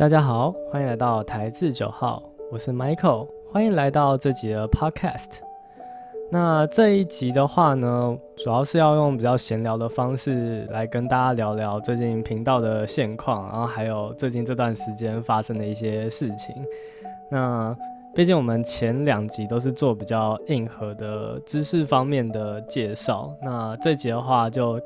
大家好，欢迎来到台字九号，我是 Michael，欢迎来到这集的 Podcast。那这一集的话呢，主要是要用比较闲聊的方式来跟大家聊聊最近频道的现况，然后还有最近这段时间发生的一些事情。那毕竟我们前两集都是做比较硬核的知识方面的介绍，那这集的话就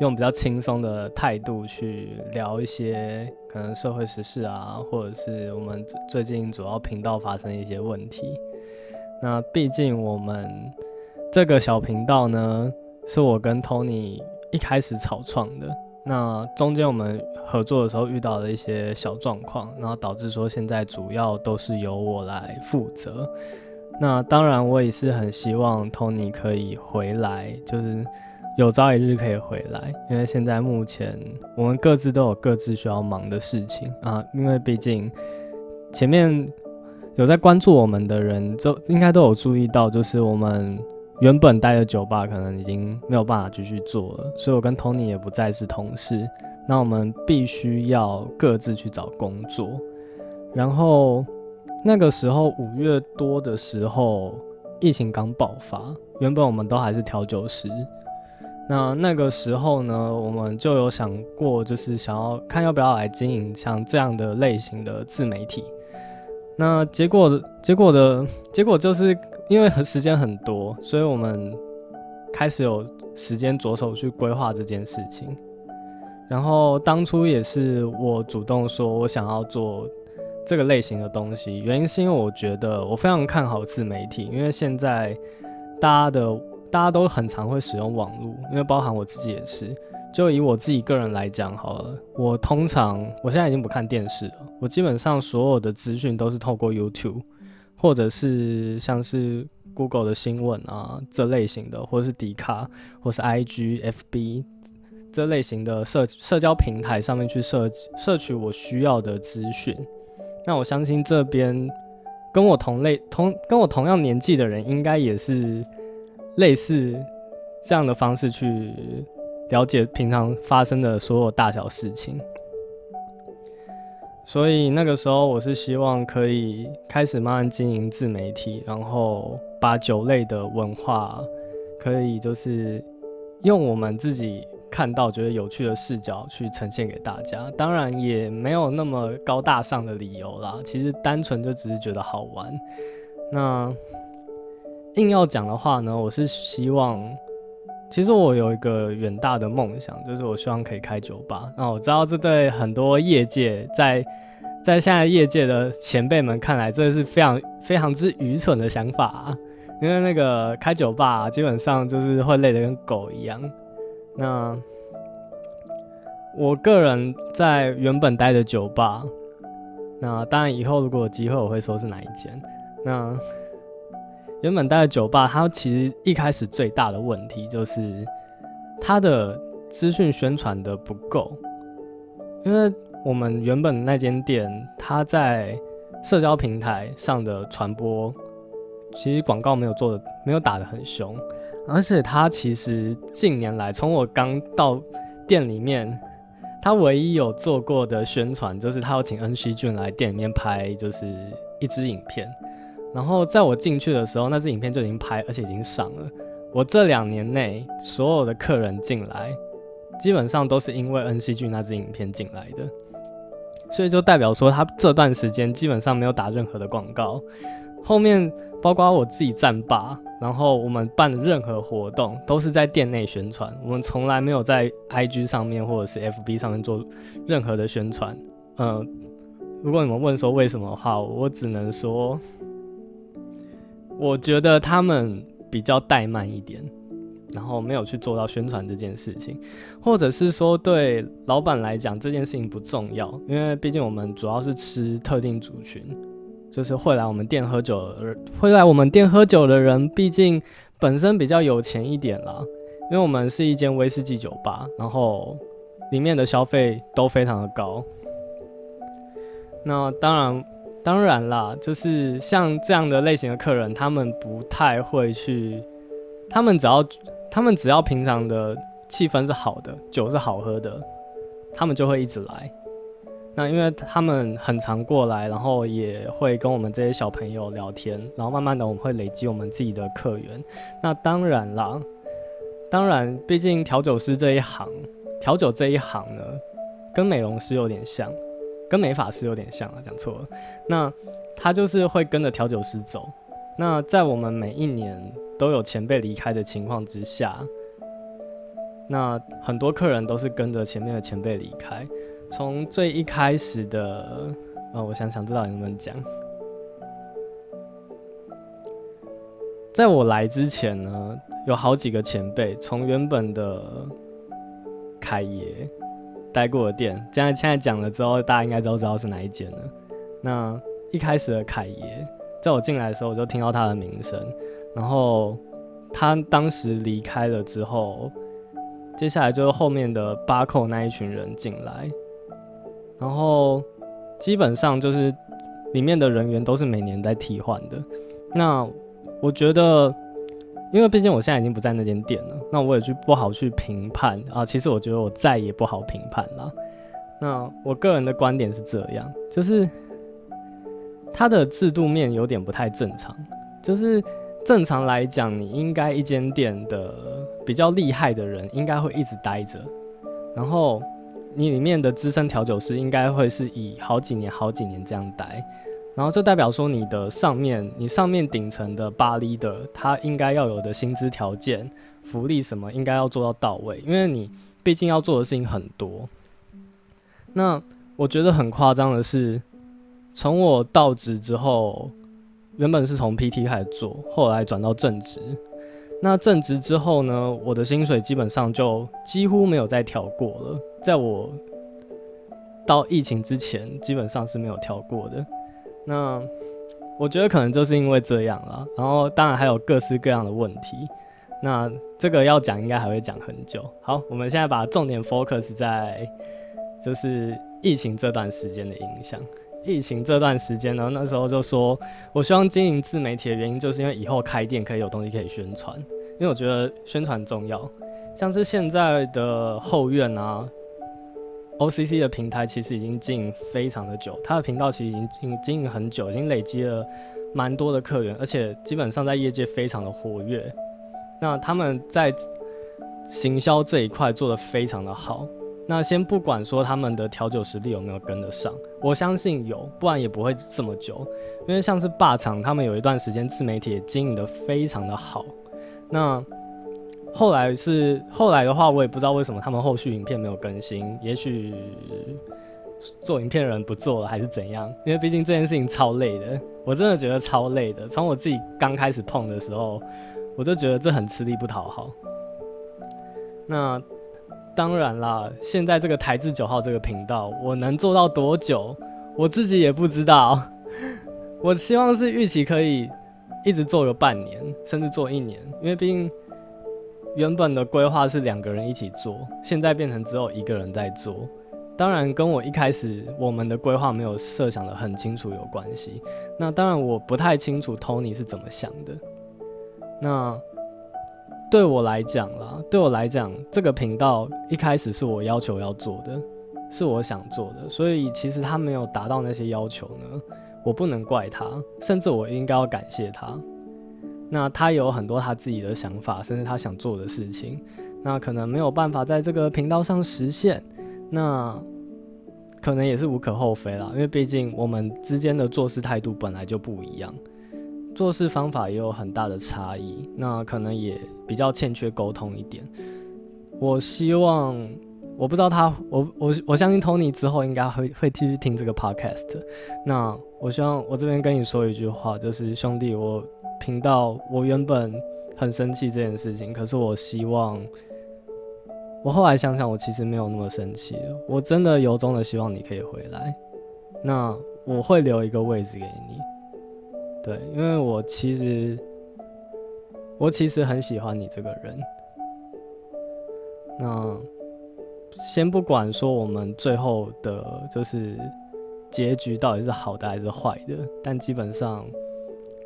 用比较轻松的态度去聊一些可能社会时事啊，或者是我们最近主要频道发生一些问题。那毕竟我们这个小频道呢，是我跟 Tony 一开始草创的。那中间我们合作的时候遇到了一些小状况，然后导致说现在主要都是由我来负责。那当然我也是很希望 Tony 可以回来，就是有朝一日可以回来，因为现在目前我们各自都有各自需要忙的事情啊，因为毕竟前面。有在关注我们的人，就应该都有注意到，就是我们原本待的酒吧可能已经没有办法继续做了，所以我跟 Tony 也不再是同事。那我们必须要各自去找工作。然后那个时候五月多的时候，疫情刚爆发，原本我们都还是调酒师。那那个时候呢，我们就有想过，就是想要看要不要来经营像这样的类型的自媒体。那结果，结果的结果就是因为时间很多，所以我们开始有时间着手去规划这件事情。然后当初也是我主动说我想要做这个类型的东西，原因是因为我觉得我非常看好自媒体，因为现在大家的大家都很常会使用网络，因为包含我自己也是。就以我自己个人来讲好了，我通常我现在已经不看电视了，我基本上所有的资讯都是透过 YouTube，或者是像是 Google 的新闻啊这类型的，或者是迪卡，或是 IG、FB 这类型的社社交平台上面去摄摄取我需要的资讯。那我相信这边跟我同类同跟我同样年纪的人，应该也是类似这样的方式去。了解平常发生的所有大小事情，所以那个时候我是希望可以开始慢慢经营自媒体，然后把酒类的文化可以就是用我们自己看到觉得有趣的视角去呈现给大家。当然也没有那么高大上的理由啦，其实单纯就只是觉得好玩。那硬要讲的话呢，我是希望。其实我有一个远大的梦想，就是我希望可以开酒吧。那我知道这对很多业界在在现在业界的前辈们看来，这是非常非常之愚蠢的想法。啊因为那个开酒吧基本上就是会累得跟狗一样。那我个人在原本待的酒吧，那当然以后如果有机会，我会说是哪一间。那原本待的酒吧，它其实一开始最大的问题就是它的资讯宣传的不够，因为我们原本那间店，它在社交平台上的传播，其实广告没有做的，没有打的很凶，而且它其实近年来，从我刚到店里面，它唯一有做过的宣传，就是他要请恩熙俊来店里面拍，就是一支影片。然后在我进去的时候，那支影片就已经拍，而且已经上了。我这两年内所有的客人进来，基本上都是因为 NCG 那支影片进来的，所以就代表说他这段时间基本上没有打任何的广告。后面包括我自己站吧，然后我们办的任何活动都是在店内宣传，我们从来没有在 IG 上面或者是 FB 上面做任何的宣传。嗯，如果你们问说为什么的话，我只能说。我觉得他们比较怠慢一点，然后没有去做到宣传这件事情，或者是说对老板来讲这件事情不重要，因为毕竟我们主要是吃特定族群，就是会来我们店喝酒的人，会来我们店喝酒的人，毕竟本身比较有钱一点啦，因为我们是一间威士忌酒吧，然后里面的消费都非常的高，那当然。当然啦，就是像这样的类型的客人，他们不太会去，他们只要他们只要平常的气氛是好的，酒是好喝的，他们就会一直来。那因为他们很常过来，然后也会跟我们这些小朋友聊天，然后慢慢的我们会累积我们自己的客源。那当然啦，当然，毕竟调酒师这一行，调酒这一行呢，跟美容师有点像，跟美发师有点像啊，讲错了。那他就是会跟着调酒师走。那在我们每一年都有前辈离开的情况之下，那很多客人都是跟着前面的前辈离开。从最一开始的，呃，我想想知道你能不能讲。在我来之前呢，有好几个前辈从原本的凯爷待过的店，现在现在讲了之后，大家应该都知道是哪一间了。那一开始的凯爷，在我进来的时候，我就听到他的名声，然后他当时离开了之后，接下来就是后面的八扣那一群人进来。然后基本上就是里面的人员都是每年在替换的。那我觉得，因为毕竟我现在已经不在那间店了，那我也去不好去评判啊。其实我觉得我再也不好评判了。那我个人的观点是这样，就是它的制度面有点不太正常。就是正常来讲，你应该一间店的比较厉害的人应该会一直待着，然后。你里面的资深调酒师应该会是以好几年、好几年这样待，然后这代表说你的上面、你上面顶层的巴 leader 他应该要有的薪资条件、福利什么应该要做到到位，因为你毕竟要做的事情很多。那我觉得很夸张的是，从我到职之后，原本是从 PT 开始做，后来转到正职。那正职之后呢，我的薪水基本上就几乎没有再调过了。在我到疫情之前，基本上是没有调过的。那我觉得可能就是因为这样了。然后当然还有各式各样的问题。那这个要讲应该还会讲很久。好，我们现在把重点 focus 在就是疫情这段时间的影响。疫情这段时间呢，那时候就说我希望经营自媒体的原因，就是因为以后开店可以有东西可以宣传。因为我觉得宣传重要，像是现在的后院啊，OCC 的平台其实已经经营非常的久，它的频道其实已经经经营很久，已经累积了蛮多的客源，而且基本上在业界非常的活跃。那他们在行销这一块做的非常的好。那先不管说他们的调酒实力有没有跟得上，我相信有，不然也不会这么久。因为像是霸场，他们有一段时间自媒体也经营的非常的好。那后来是后来的话，我也不知道为什么他们后续影片没有更新，也许做影片的人不做了，还是怎样？因为毕竟这件事情超累的，我真的觉得超累的。从我自己刚开始碰的时候，我就觉得这很吃力不讨好。那当然啦，现在这个台制九号这个频道，我能做到多久，我自己也不知道。我希望是预期可以。一直做个半年，甚至做一年，因为毕竟原本的规划是两个人一起做，现在变成只有一个人在做。当然，跟我一开始我们的规划没有设想的很清楚有关系。那当然，我不太清楚 Tony 是怎么想的。那对我来讲啦，对我来讲，这个频道一开始是我要求要做的，是我想做的，所以其实他没有达到那些要求呢。我不能怪他，甚至我应该要感谢他。那他有很多他自己的想法，甚至他想做的事情，那可能没有办法在这个频道上实现，那可能也是无可厚非啦。因为毕竟我们之间的做事态度本来就不一样，做事方法也有很大的差异，那可能也比较欠缺沟通一点。我希望。我不知道他，我我我相信 Tony 之后应该会会继续听这个 podcast。那我希望我这边跟你说一句话，就是兄弟，我频道我原本很生气这件事情，可是我希望，我后来想想，我其实没有那么生气了。我真的由衷的希望你可以回来。那我会留一个位置给你，对，因为我其实我其实很喜欢你这个人。那。先不管说我们最后的就是结局到底是好的还是坏的，但基本上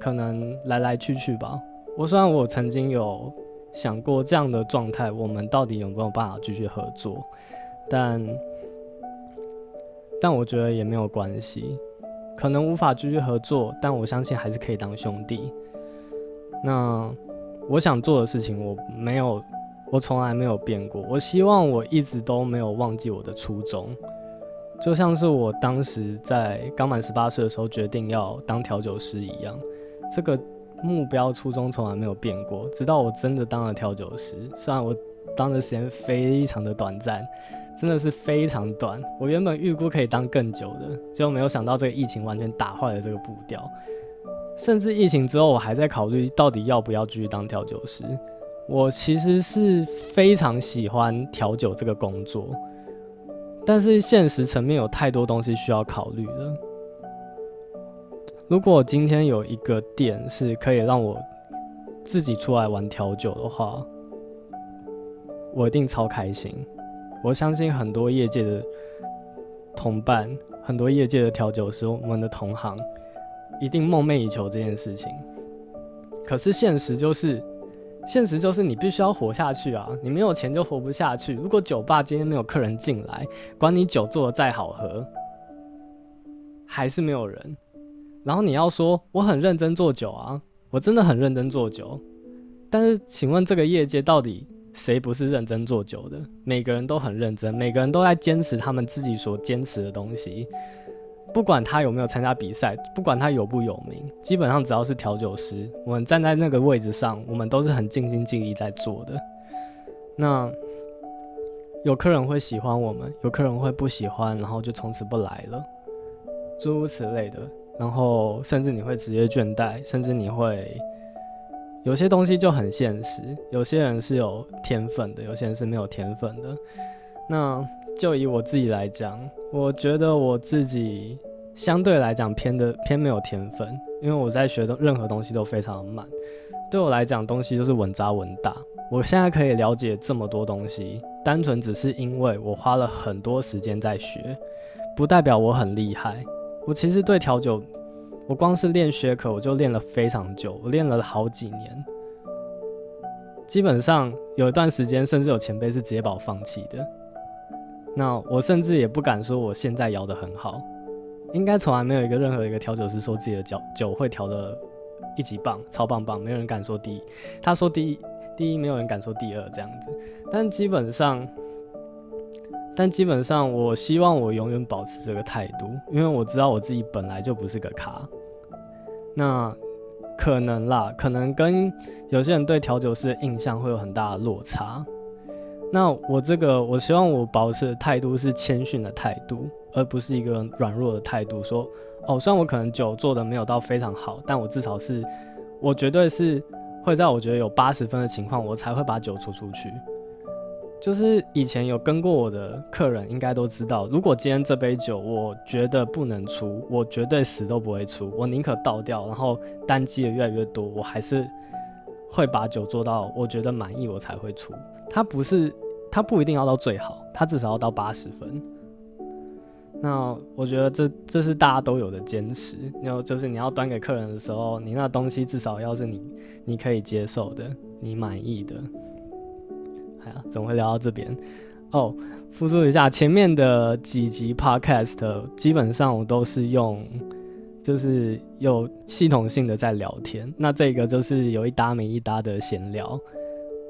可能来来去去吧。我虽然我曾经有想过这样的状态，我们到底有没有办法继续合作？但但我觉得也没有关系，可能无法继续合作，但我相信还是可以当兄弟。那我想做的事情，我没有，我从来没有变过。我希望我一直都没有忘记我的初衷，就像是我当时在刚满十八岁的时候决定要当调酒师一样，这个目标初衷从来没有变过，直到我真的当了调酒师。虽然我当的时间非常的短暂。真的是非常短。我原本预估可以当更久的，结果没有想到这个疫情完全打坏了这个步调。甚至疫情之后，我还在考虑到底要不要继续当调酒师。我其实是非常喜欢调酒这个工作，但是现实层面有太多东西需要考虑了。如果今天有一个店是可以让我自己出来玩调酒的话，我一定超开心。我相信很多业界的同伴，很多业界的调酒师，我们的同行，一定梦寐以求这件事情。可是现实就是，现实就是你必须要活下去啊！你没有钱就活不下去。如果酒吧今天没有客人进来，管你酒做的再好喝，还是没有人。然后你要说我很认真做酒啊，我真的很认真做酒。但是，请问这个业界到底？谁不是认真做酒的？每个人都很认真，每个人都在坚持他们自己所坚持的东西。不管他有没有参加比赛，不管他有不有名，基本上只要是调酒师，我们站在那个位置上，我们都是很尽心尽力在做的。那有客人会喜欢我们，有客人会不喜欢，然后就从此不来了，诸如此类的。然后甚至你会职业倦怠，甚至你会。有些东西就很现实，有些人是有天分的，有些人是没有天分的。那就以我自己来讲，我觉得我自己相对来讲偏的偏没有天分，因为我在学的任何东西都非常的慢。对我来讲，东西就是稳扎稳打。我现在可以了解这么多东西，单纯只是因为我花了很多时间在学，不代表我很厉害。我其实对调酒。我光是练学科，我就练了非常久，我练了好几年。基本上有一段时间，甚至有前辈是直接把我放弃的。那我甚至也不敢说我现在摇得很好，应该从来没有一个任何一个调酒师说自己的酒酒会调的一级棒，超棒棒，没有人敢说第一。他说第一，第一没有人敢说第二这样子。但基本上。但基本上，我希望我永远保持这个态度，因为我知道我自己本来就不是个咖。那可能啦，可能跟有些人对调酒师的印象会有很大的落差。那我这个，我希望我保持的态度是谦逊的态度，而不是一个软弱的态度。说哦，虽然我可能酒做的没有到非常好，但我至少是，我绝对是会在我觉得有八十分的情况，我才会把酒出出去。就是以前有跟过我的客人，应该都知道，如果今天这杯酒我觉得不能出，我绝对死都不会出，我宁可倒掉，然后单机的越来越多，我还是会把酒做到我觉得满意，我才会出。它不是，它不一定要到最好，它至少要到八十分。那我觉得这这是大家都有的坚持，然后就是你要端给客人的时候，你那东西至少要是你你可以接受的，你满意的。怎么会聊到这边？哦，复述一下前面的几集 podcast，基本上我都是用，就是有系统性的在聊天。那这个就是有一搭没一搭的闲聊。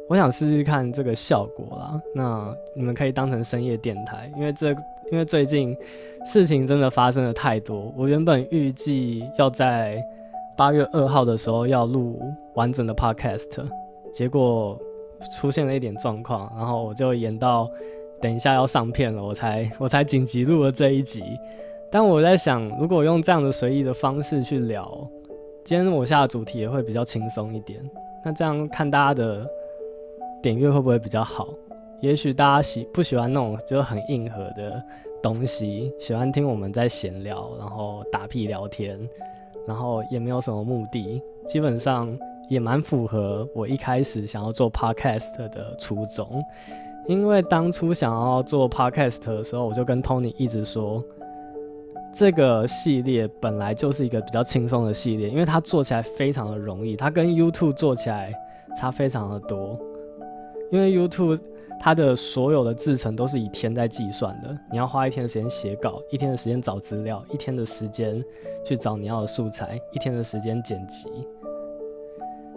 我想试试看这个效果啦。那你们可以当成深夜电台，因为这因为最近事情真的发生的太多。我原本预计要在八月二号的时候要录完整的 podcast，结果。出现了一点状况，然后我就演到等一下要上片了，我才我才紧急录了这一集。但我在想，如果用这样的随意的方式去聊，今天我下的主题也会比较轻松一点。那这样看大家的点阅会不会比较好？也许大家喜不喜欢那种就很硬核的东西，喜欢听我们在闲聊，然后打屁聊天，然后也没有什么目的，基本上。也蛮符合我一开始想要做 podcast 的初衷，因为当初想要做 podcast 的时候，我就跟 Tony 一直说，这个系列本来就是一个比较轻松的系列，因为它做起来非常的容易，它跟 YouTube 做起来差非常的多。因为 YouTube 它的所有的制成都是以天在计算的。你要花一天的时间写稿，一天的时间找资料，一天的时间去找你要的素材，一天的时间剪辑，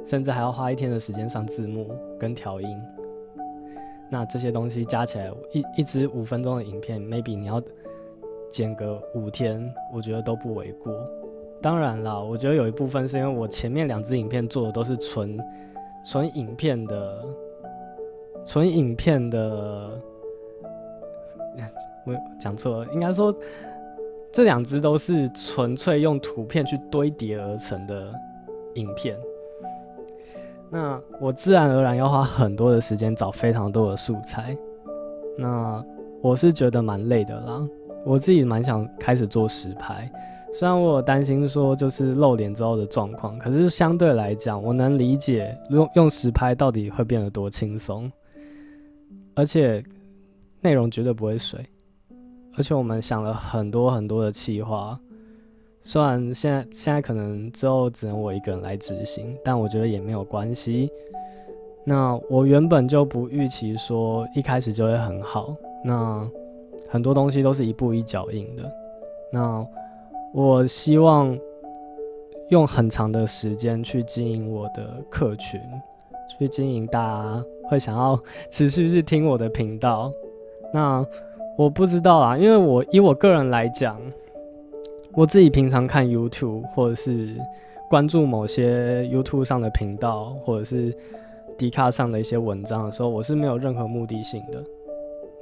甚至还要花一天的时间上字幕跟调音。那这些东西加起来，一一支五分钟的影片，maybe 你要剪个五天，我觉得都不为过。当然啦，我觉得有一部分是因为我前面两支影片做的都是纯纯影片的。纯影片的，我讲错了，应该说这两只都是纯粹用图片去堆叠而成的影片。那我自然而然要花很多的时间找非常多的素材，那我是觉得蛮累的啦。我自己蛮想开始做实拍，虽然我有担心说就是露脸之后的状况，可是相对来讲，我能理解用用实拍到底会变得多轻松。而且内容绝对不会水，而且我们想了很多很多的企划，虽然现在现在可能之后只能我一个人来执行，但我觉得也没有关系。那我原本就不预期说一开始就会很好，那很多东西都是一步一脚印的。那我希望用很长的时间去经营我的客群，去经营大家。会想要持续去听我的频道，那我不知道啊，因为我以我个人来讲，我自己平常看 YouTube 或者是关注某些 YouTube 上的频道，或者是 d 卡上的一些文章的时候，我是没有任何目的性的。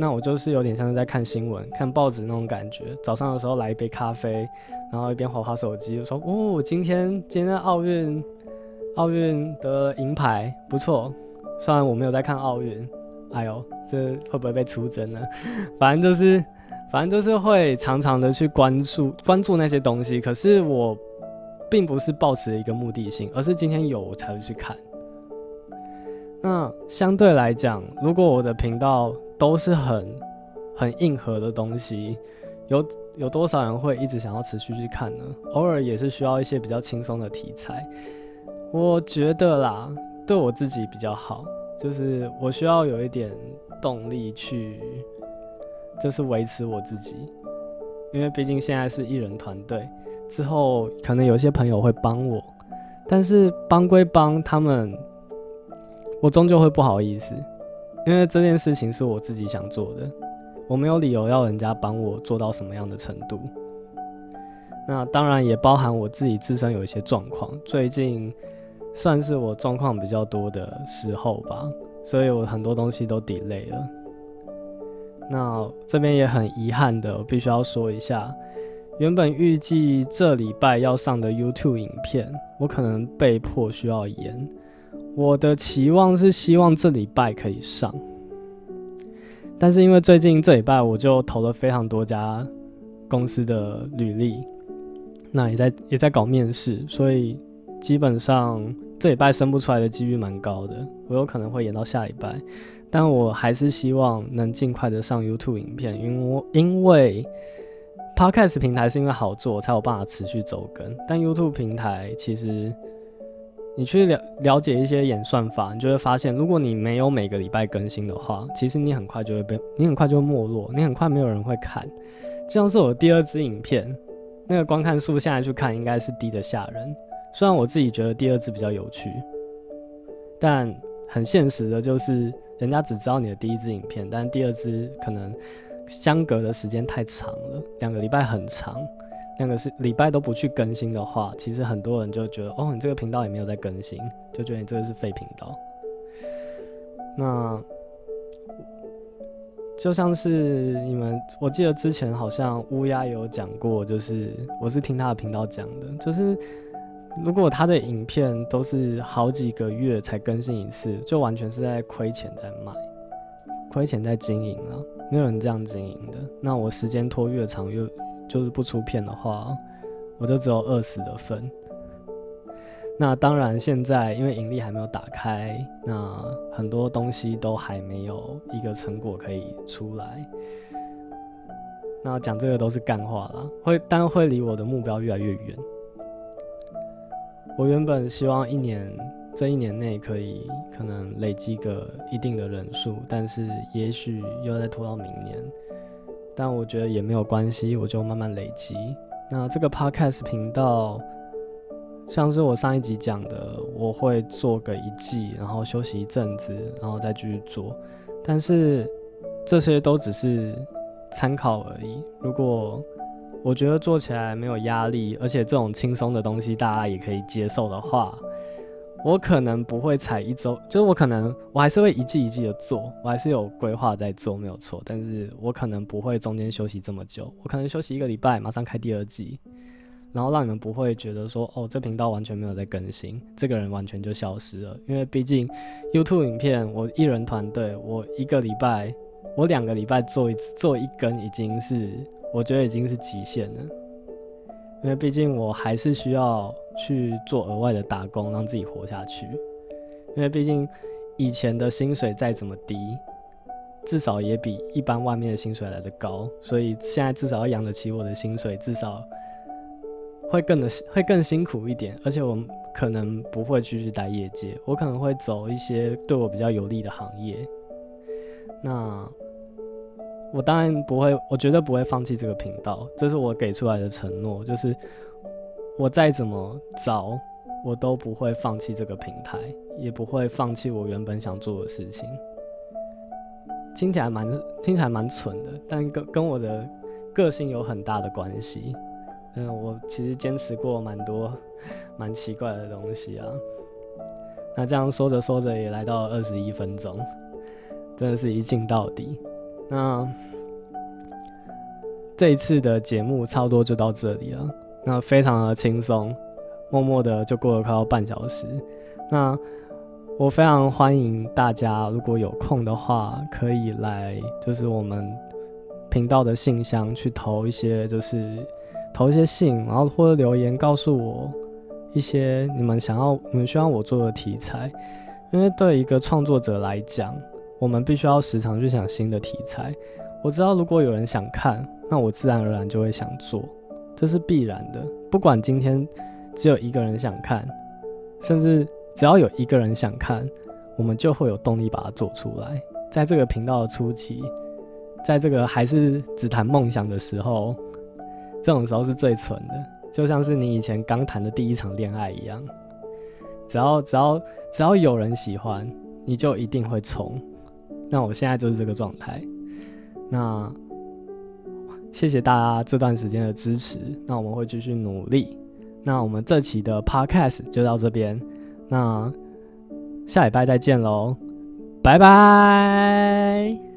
那我就是有点像是在看新闻、看报纸那种感觉。早上的时候来一杯咖啡，然后一边划划手机，说：“哦，今天今天奥运奥运的银牌不错。”虽然我没有在看奥运，哎呦，这会不会被出征呢？反正就是，反正就是会常常的去关注关注那些东西。可是我并不是抱持一个目的性，而是今天有我才会去看。那相对来讲，如果我的频道都是很很硬核的东西，有有多少人会一直想要持续去看呢？偶尔也是需要一些比较轻松的题材。我觉得啦。对我自己比较好，就是我需要有一点动力去，就是维持我自己，因为毕竟现在是艺人团队，之后可能有些朋友会帮我，但是帮归帮，他们我终究会不好意思，因为这件事情是我自己想做的，我没有理由要人家帮我做到什么样的程度。那当然也包含我自己自身有一些状况，最近。算是我状况比较多的时候吧，所以我很多东西都 delay 了。那这边也很遗憾的，我必须要说一下，原本预计这礼拜要上的 YouTube 影片，我可能被迫需要延。我的期望是希望这礼拜可以上，但是因为最近这礼拜我就投了非常多家公司的履历，那也在也在搞面试，所以。基本上这礼拜生不出来的几率蛮高的，我有可能会延到下礼拜，但我还是希望能尽快的上 YouTube 影片，因为因为 Podcast 平台是因为好做才有办法持续走更，但 YouTube 平台其实你去了了解一些演算法，你就会发现，如果你没有每个礼拜更新的话，其实你很快就会被你很快就会没落，你很快没有人会看，就像是我第二支影片，那个观看数现在去看应该是低的吓人。虽然我自己觉得第二支比较有趣，但很现实的就是，人家只知道你的第一支影片，但第二支可能相隔的时间太长了，两个礼拜很长，两个是礼拜都不去更新的话，其实很多人就觉得，哦，你这个频道也没有在更新，就觉得你这个是废频道。那就像是你们，我记得之前好像乌鸦有讲过，就是我是听他的频道讲的，就是。如果他的影片都是好几个月才更新一次，就完全是在亏钱在卖，亏钱在经营了。没有人这样经营的。那我时间拖越长，越就是不出片的话，我就只有饿死的份。那当然，现在因为盈利还没有打开，那很多东西都还没有一个成果可以出来。那讲这个都是干话啦，会但会离我的目标越来越远。我原本希望一年这一年内可以可能累积个一定的人数，但是也许又再拖到明年。但我觉得也没有关系，我就慢慢累积。那这个 podcast 频道，像是我上一集讲的，我会做个一季，然后休息一阵子，然后再继续做。但是这些都只是参考而已。如果我觉得做起来没有压力，而且这种轻松的东西大家也可以接受的话，我可能不会踩一周，就是我可能我还是会一季一季的做，我还是有规划在做，没有错。但是我可能不会中间休息这么久，我可能休息一个礼拜，马上开第二季，然后让你们不会觉得说，哦，这频道完全没有在更新，这个人完全就消失了。因为毕竟 YouTube 影片，我一人团队，我一个礼拜，我两个礼拜做一次做一根，已经是我觉得已经是极限了。因为毕竟我还是需要。去做额外的打工，让自己活下去。因为毕竟以前的薪水再怎么低，至少也比一般外面的薪水来的高。所以现在至少要养得起我的薪水，至少会更的会更辛苦一点。而且我可能不会继续待业界，我可能会走一些对我比较有利的行业。那我当然不会，我绝对不会放弃这个频道，这是我给出来的承诺，就是。我再怎么找，我都不会放弃这个平台，也不会放弃我原本想做的事情。听起来蛮听起来蛮蠢的，但跟跟我的个性有很大的关系。嗯，我其实坚持过蛮多蛮奇怪的东西啊。那这样说着说着也来到二十一分钟，真的是一镜到底。那这一次的节目差不多就到这里了。那非常的轻松，默默的就过了快要半小时。那我非常欢迎大家，如果有空的话，可以来就是我们频道的信箱去投一些，就是投一些信，然后或者留言告诉我一些你们想要、你们希望我做的题材。因为对一个创作者来讲，我们必须要时常去想新的题材。我知道如果有人想看，那我自然而然就会想做。这是必然的，不管今天只有一个人想看，甚至只要有一个人想看，我们就会有动力把它做出来。在这个频道的初期，在这个还是只谈梦想的时候，这种时候是最蠢的，就像是你以前刚谈的第一场恋爱一样。只要只要只要有人喜欢，你就一定会冲。那我现在就是这个状态。那。谢谢大家这段时间的支持，那我们会继续努力。那我们这期的 podcast 就到这边，那下礼拜再见喽，拜拜。